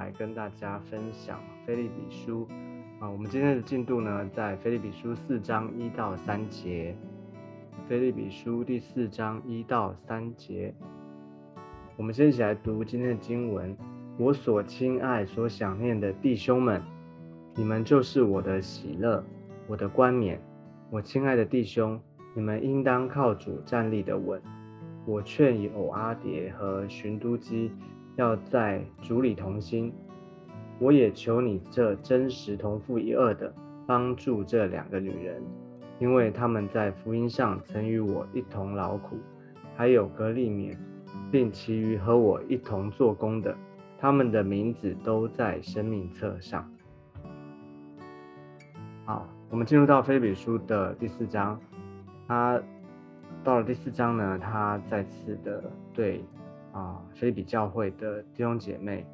来跟大家分享《菲利比书》啊，我们今天的进度呢，在《菲利比书》四章一到三节，《菲利比书》第四章一到三节，我们先一起来读今天的经文。我所亲爱、所想念的弟兄们，你们就是我的喜乐，我的冠冕。我亲爱的弟兄，你们应当靠主站立的稳。我劝以偶阿蝶和寻都基。要在主里同心，我也求你这真实同父一二的帮助这两个女人，因为他们在福音上曾与我一同劳苦，还有格利勉，并其余和我一同做工的，他们的名字都在生命册上。好，我们进入到菲比书的第四章，他到了第四章呢，他再次的对。啊，菲比教会的弟兄姐妹，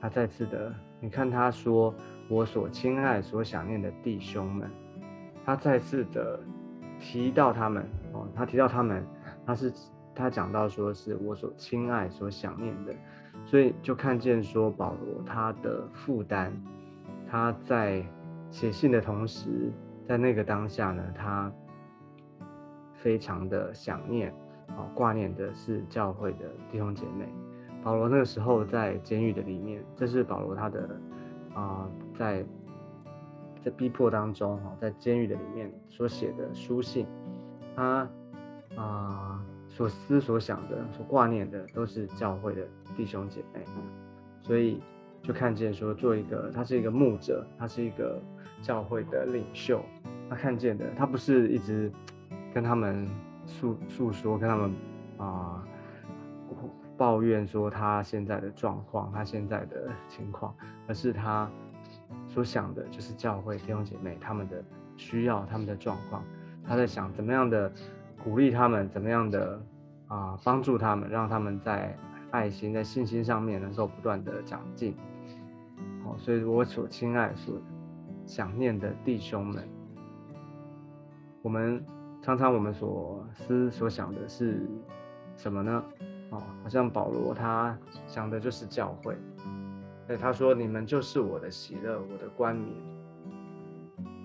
他再次的，你看他说：“我所亲爱、所想念的弟兄们。”他再次的提到他们哦，他提到他们，他是他讲到说是我所亲爱、所想念的，所以就看见说保罗他的负担，他在写信的同时，在那个当下呢，他非常的想念。啊，挂念的是教会的弟兄姐妹。保罗那个时候在监狱的里面，这是保罗他的啊，在在逼迫当中哈，在监狱的里面所写的书信，他啊所思所想的、所挂念的都是教会的弟兄姐妹，所以就看见说，做一个他是一个牧者，他是一个教会的领袖，他看见的，他不是一直跟他们。诉诉说跟他们啊抱怨说他现在的状况，他现在的情况，而是他所想的就是教会弟兄姐妹他们的需要，他们的状况，他在想怎么样的鼓励他们，怎么样的啊帮助他们，让他们在爱心、在信心上面能够不断的长进。好，所以我所亲爱、所想念的弟兄们，我们。常常我们所思所想的是什么呢？哦，好像保罗他想的就是教会。对，他说：“你们就是我的喜乐，我的冠冕。”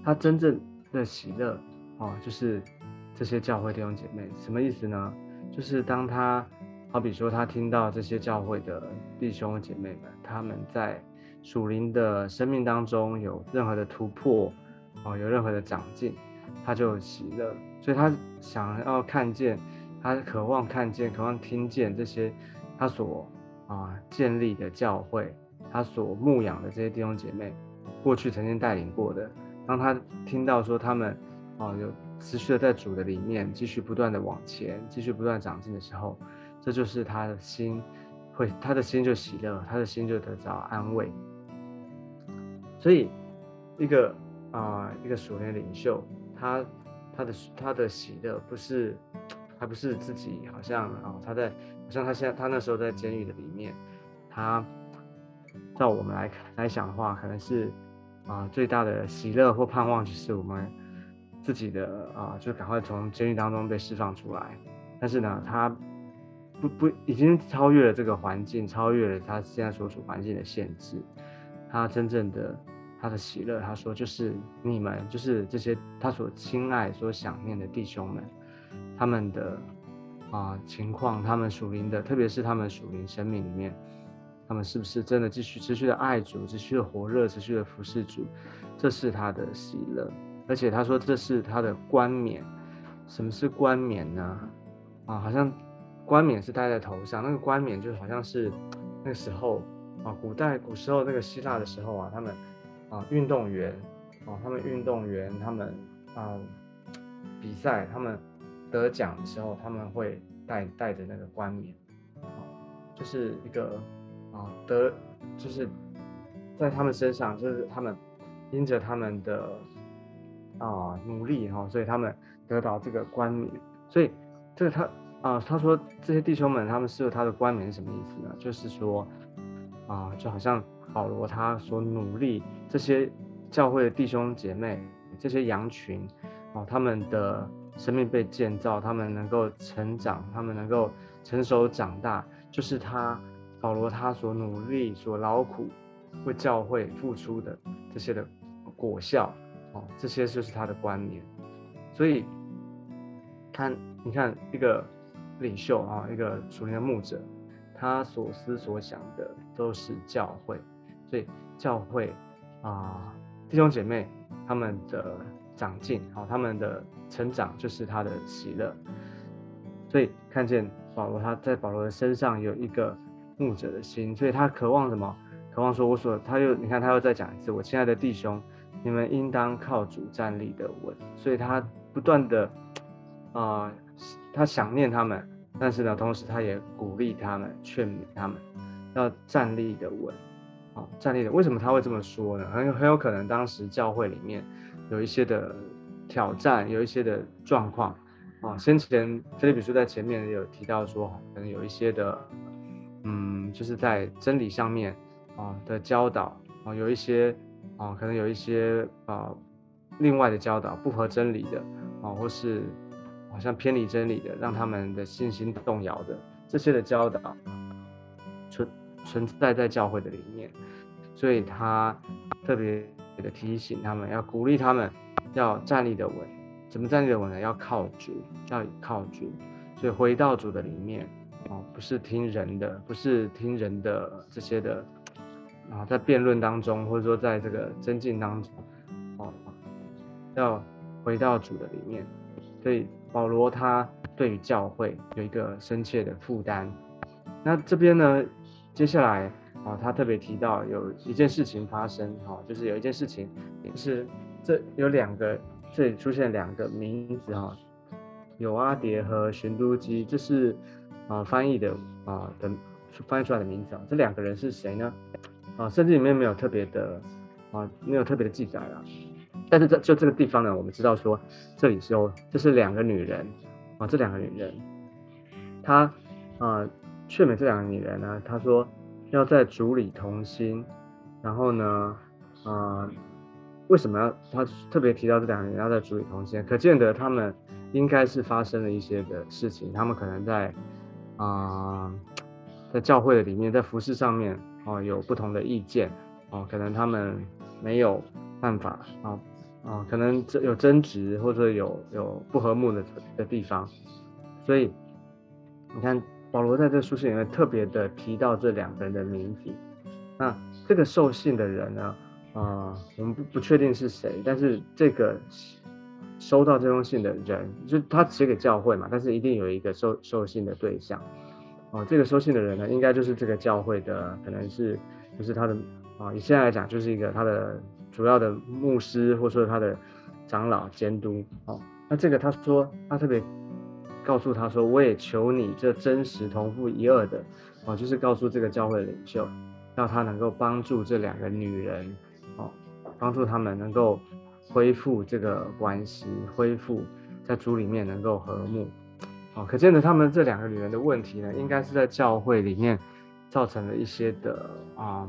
他真正的喜乐，哦，就是这些教会弟兄姐妹。什么意思呢？就是当他好比说他听到这些教会的弟兄姐妹们，他们在属灵的生命当中有任何的突破，哦，有任何的长进，他就喜乐。所以他想要看见，他渴望看见，渴望听见这些他所啊建立的教会，他所牧养的这些弟兄姐妹，过去曾经带领过的，当他听到说他们啊有持续的在主的里面继续不断的往前，继续不断长进的时候，这就是他的心会，他的心就喜乐，他的心就得到安慰。所以一个啊一个属灵领袖，他。他的他的喜乐不是，还不是自己好像啊，他在好像他现在他那时候在监狱的里面，他照我们来来想的话，可能是啊最大的喜乐或盼望就是我们自己的啊，就赶快从监狱当中被释放出来。但是呢，他不不已经超越了这个环境，超越了他现在所处环境的限制，他真正的。他的喜乐，他说就是你们，就是这些他所亲爱、所想念的弟兄们，他们的啊情况，他们属灵的，特别是他们属灵生命里面，他们是不是真的继续持续的爱主，持续的火热，持续的服侍主？这是他的喜乐，而且他说这是他的冠冕。什么是冠冕呢？啊，好像冠冕是戴在头上，那个冠冕就好像是那个时候啊，古代古时候那个希腊的时候啊，他们。啊，运动员，哦，他们运动员，他们啊比赛，他们得奖的时候，他们会带带着那个冠冕，啊，就是一个啊得，就是在他们身上，就是他们因着他们的啊努力哈，所以他们得到这个冠冕。所以这个他啊，他说这些弟兄们，他们是他的冠冕是什么意思呢？就是说啊，就好像。保罗他所努力，这些教会的弟兄姐妹，这些羊群，哦，他们的生命被建造，他们能够成长，他们能够成熟长大，就是他保罗他所努力、所劳苦为教会付出的这些的果效，哦，这些就是他的观念。所以，看，你看一个领袖啊，一个属灵的牧者，他所思所想的都是教会，所以教会啊，弟兄姐妹他们的长进，好，他们的成长就是他的喜乐。所以看见保罗他在保罗的身上有一个。牧者的心，所以他渴望什么？渴望说：“我所……他又你看，他又再讲一次，我亲爱的弟兄，你们应当靠主站立的稳。”所以他不断的啊，他想念他们，但是呢，同时他也鼓励他们，劝勉他们要站立的稳。啊，站立的，为什么他会这么说呢？很很有可能当时教会里面有一些的挑战，有一些的状况啊。先前菲利比书在前面有提到说，可能有一些的。嗯，就是在真理上面啊的教导啊，有一些啊，可能有一些啊另外的教导不合真理的啊，或是好像偏离真理的，让他们的信心动摇的这些的教导存存在在教会的里面，所以他特别的提醒他们要鼓励他们要站立的稳，怎么站立的稳呢？要靠主，要靠主，所以回到主的里面。哦，不是听人的，不是听人的这些的，啊，在辩论当中，或者说在这个增进当中，哦，要回到主的里面。所以保罗他对于教会有一个深切的负担。那这边呢，接下来啊，他特别提到有一件事情发生，哈，就是有一件事情，是这有两个，这里出现两个名字哈，有阿蝶和寻都基，这是。啊，翻译的啊的翻译出来的名字啊，这两个人是谁呢？啊，圣经里面没有特别的啊，没有特别的记载了。但是这就这个地方呢，我们知道说这里是有，这是两个女人啊，这两个女人，她啊劝勉这两个女人呢，她说要在主里同心，然后呢啊，为什么要她特别提到这两个人要在主里同心？可见得他们应该是发生了一些的事情，他们可能在。啊，在教会的里面，在服饰上面哦，有不同的意见哦，可能他们没有办法啊啊，可能有争执或者有有不和睦的的地方，所以你看保罗在这书信里面特别的提到这两个人的名字。那这个受信的人呢，啊，我们不不确定是谁，但是这个。收到这封信的人，就他写给教会嘛，但是一定有一个受受信的对象，哦，这个收信的人呢，应该就是这个教会的，可能是就是他的啊，以现在来讲，就是一个他的主要的牧师，或者说他的长老监督，哦，那这个他说他特别告诉他说，我也求你这真实同父一二的，哦，就是告诉这个教会领袖，让他能够帮助这两个女人，哦，帮助他们能够。恢复这个关系，恢复在主里面能够和睦，哦，可见的他们这两个女人的问题呢，应该是在教会里面造成了一些的啊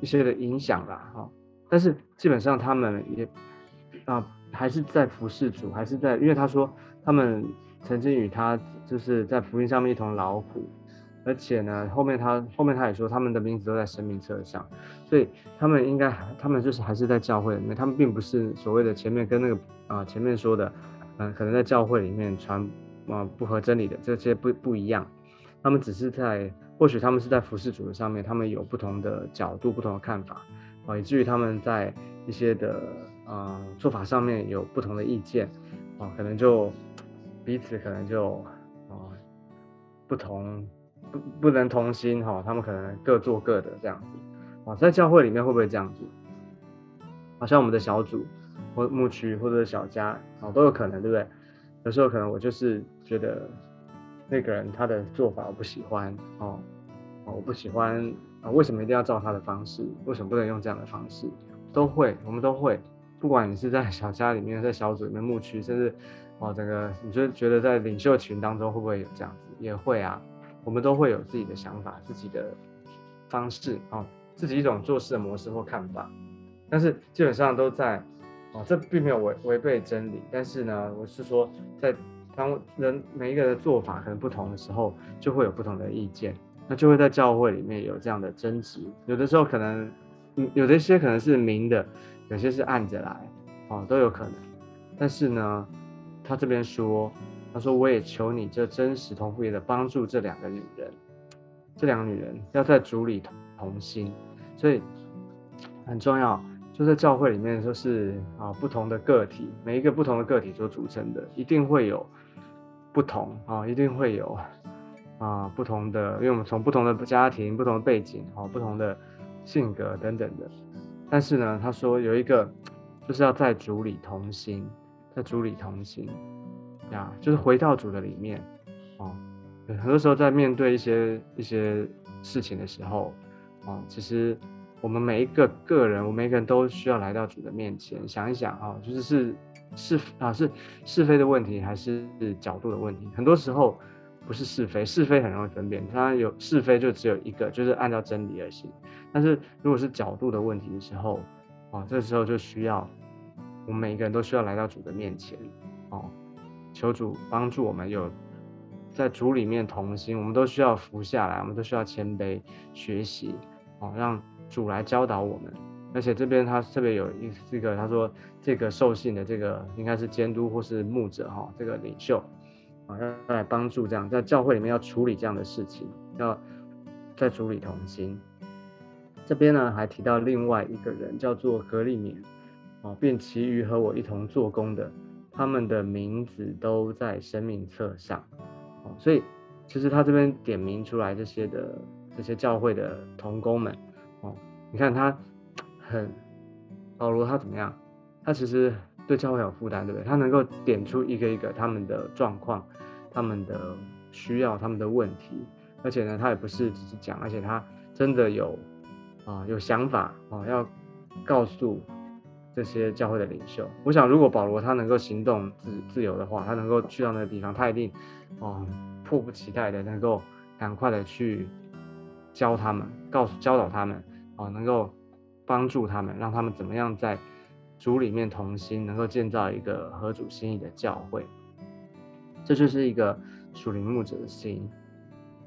一些的影响啦，哈。但是基本上他们也啊还是在服侍主，还是在，因为他说他们曾经与他就是在福音上面一同劳苦。而且呢，后面他后面他也说，他们的名字都在生命册上，所以他们应该，他们就是还是在教会里面，他们并不是所谓的前面跟那个啊前面说的，嗯，可能在教会里面传啊不合真理的这些不不一样，他们只是在或许他们是在服侍主的上面，他们有不同的角度、不同的看法啊，以至于他们在一些的啊做法上面有不同的意见啊，可能就彼此可能就啊不同。不不能同心哈，他们可能各做各的这样子啊，在教会里面会不会这样子？好像我们的小组或牧区或者小家啊都有可能，对不对？有时候可能我就是觉得那个人他的做法我不喜欢哦，我不喜欢啊，为什么一定要照他的方式？为什么不能用这样的方式？都会，我们都会，不管你是在小家里面，在小组里面牧区，甚至哦整个，你就觉得在领袖群当中会不会有这样子？也会啊。我们都会有自己的想法、自己的方式啊，自己一种做事的模式或看法，但是基本上都在啊，这并没有违违背真理。但是呢，我是说，在当人每一个人的做法可能不同的时候，就会有不同的意见那就会在教会里面有这样的争执。有的时候可能，嗯，有的一些可能是明的，有些是暗着来，哦，都有可能。但是呢，他这边说，他说我也求你这真实同父也的帮助这两个女人，这两个女人要在主里同同心，所以很重要。就在教会里面，就是啊，不同的个体，每一个不同的个体所组成的，一定会有不同啊，一定会有啊不同的，因为我们从不同的家庭、不同的背景、哦，不同的性格等等的。但是呢，他说有一个，就是要在主里同心，在主里同心呀，就是回到主的里面哦。很多时候在面对一些一些事情的时候，哦，其实。我们每一个个人，我们每个人都需要来到主的面前，想一想啊，就是是是啊是是非的问题，还是角度的问题？很多时候不是是非，是非很容易分辨，它有是非就只有一个，就是按照真理而行。但是如果是角度的问题的时候，啊，这时候就需要我们每一个人都需要来到主的面前，哦，求主帮助我们有在主里面同心，我们都需要服下来，我们都需要谦卑学习，哦，让。主来教导我们，而且这边他特别有一这个，他说这个受信的这个应该是监督或是牧者哈，这个领袖啊，要来帮助这样在教会里面要处理这样的事情，要在处理同心。这边呢还提到另外一个人叫做格利勉，哦，便其余和我一同做工的，他们的名字都在生命册上，哦，所以其实他这边点名出来这些的这些教会的同工们。哦，你看他很保罗，他怎么样？他其实对教会有负担，对不对？他能够点出一个一个他们的状况、他们的需要、他们的问题，而且呢，他也不是只是讲，而且他真的有啊有想法啊，要告诉这些教会的领袖。我想，如果保罗他能够行动自自由的话，他能够去到那个地方，他一定啊迫不及待的能够赶快的去教他们，告诉教导他们。哦，能够帮助他们，让他们怎么样在主里面同心，能够建造一个合主心意的教会，这就是一个属灵牧者的心。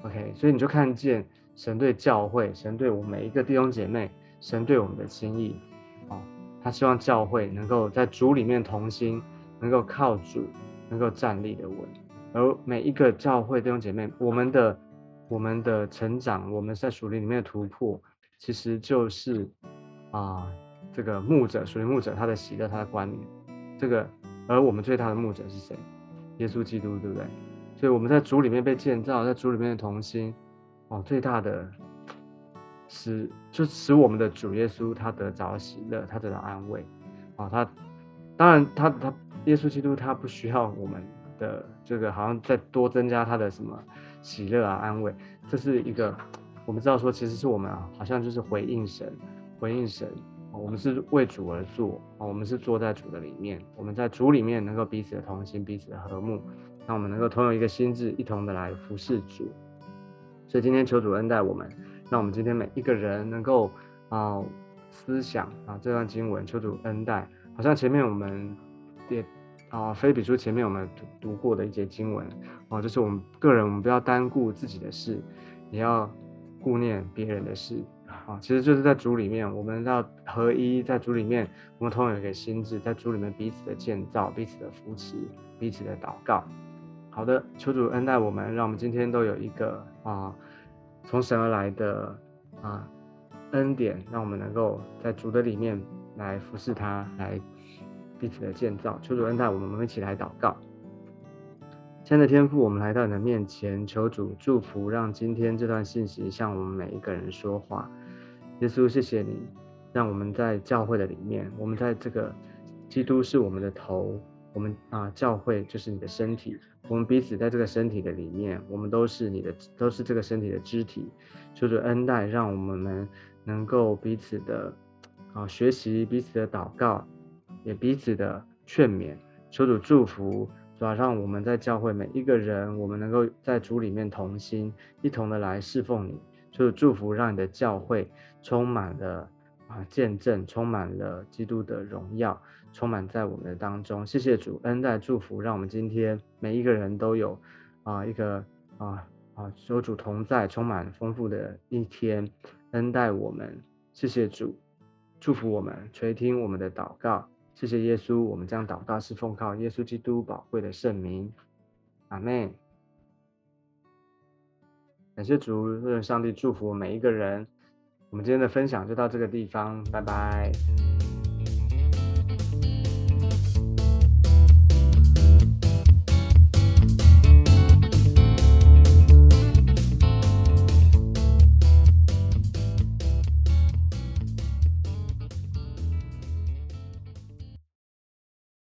OK，所以你就看见神对教会，神对我每一个弟兄姐妹，神对我们的心意。哦，他希望教会能够在主里面同心，能够靠主，能够站立的稳。而每一个教会弟兄姐妹，我们的我们的成长，我们在属灵里面的突破。其实就是啊，这个牧者属于牧者，他的喜乐，他的冠冕，这个，而我们最大的牧者是谁？耶稣基督，对不对？所以我们在主里面被建造，在主里面的同心，哦，最大的使就使我们的主耶稣他得着喜乐，他得到安慰，哦，他当然他他耶稣基督他不需要我们的这个好像再多增加他的什么喜乐啊安慰，这是一个。我们知道说，其实是我们啊，好像就是回应神，回应神。我们是为主而做啊，我们是坐在主的里面，我们在主里面能够彼此的同心，彼此的和睦，让我们能够同有一个心智，一同的来服侍主。所以今天求主恩待我们，让我们今天每一个人能够啊思想啊这段经文，求主恩待。好像前面我们也啊非比书前面我们读读过的一节经文啊，就是我们个人，我们不要单顾自己的事，也要。顾念别人的事啊，其实就是在主里面，我们要合一，在主里面，我们同样有一个心智，在主里面彼此的建造、彼此的扶持、彼此的祷告。好的，求主恩待我们，让我们今天都有一个啊，从神而来的啊恩典，让我们能够在主的里面来服侍他，来彼此的建造。求主恩待我们，我们一起来祷告。亲爱的天父，我们来到你的面前，求主祝福，让今天这段信息向我们每一个人说话。耶稣，谢谢你，让我们在教会的里面，我们在这个基督是我们的头，我们啊，教会就是你的身体，我们彼此在这个身体的里面，我们都是你的，都是这个身体的肢体。求主恩待，让我们能够彼此的啊学习，彼此的祷告，也彼此的劝勉。求主祝福。主要让我们在教会每一个人，我们能够在主里面同心，一同的来侍奉你，就祝福，让你的教会充满了啊见证，充满了基督的荣耀，充满在我们的当中。谢谢主恩待祝福，让我们今天每一个人都有啊一个啊啊，有主同在，充满丰富的一天，恩待我们。谢谢主，祝福我们，垂听我们的祷告。谢谢耶稣，我们将祷告是奉靠耶稣基督宝贵的圣名。阿妹，感谢主，愿上帝祝福每一个人。我们今天的分享就到这个地方，拜拜。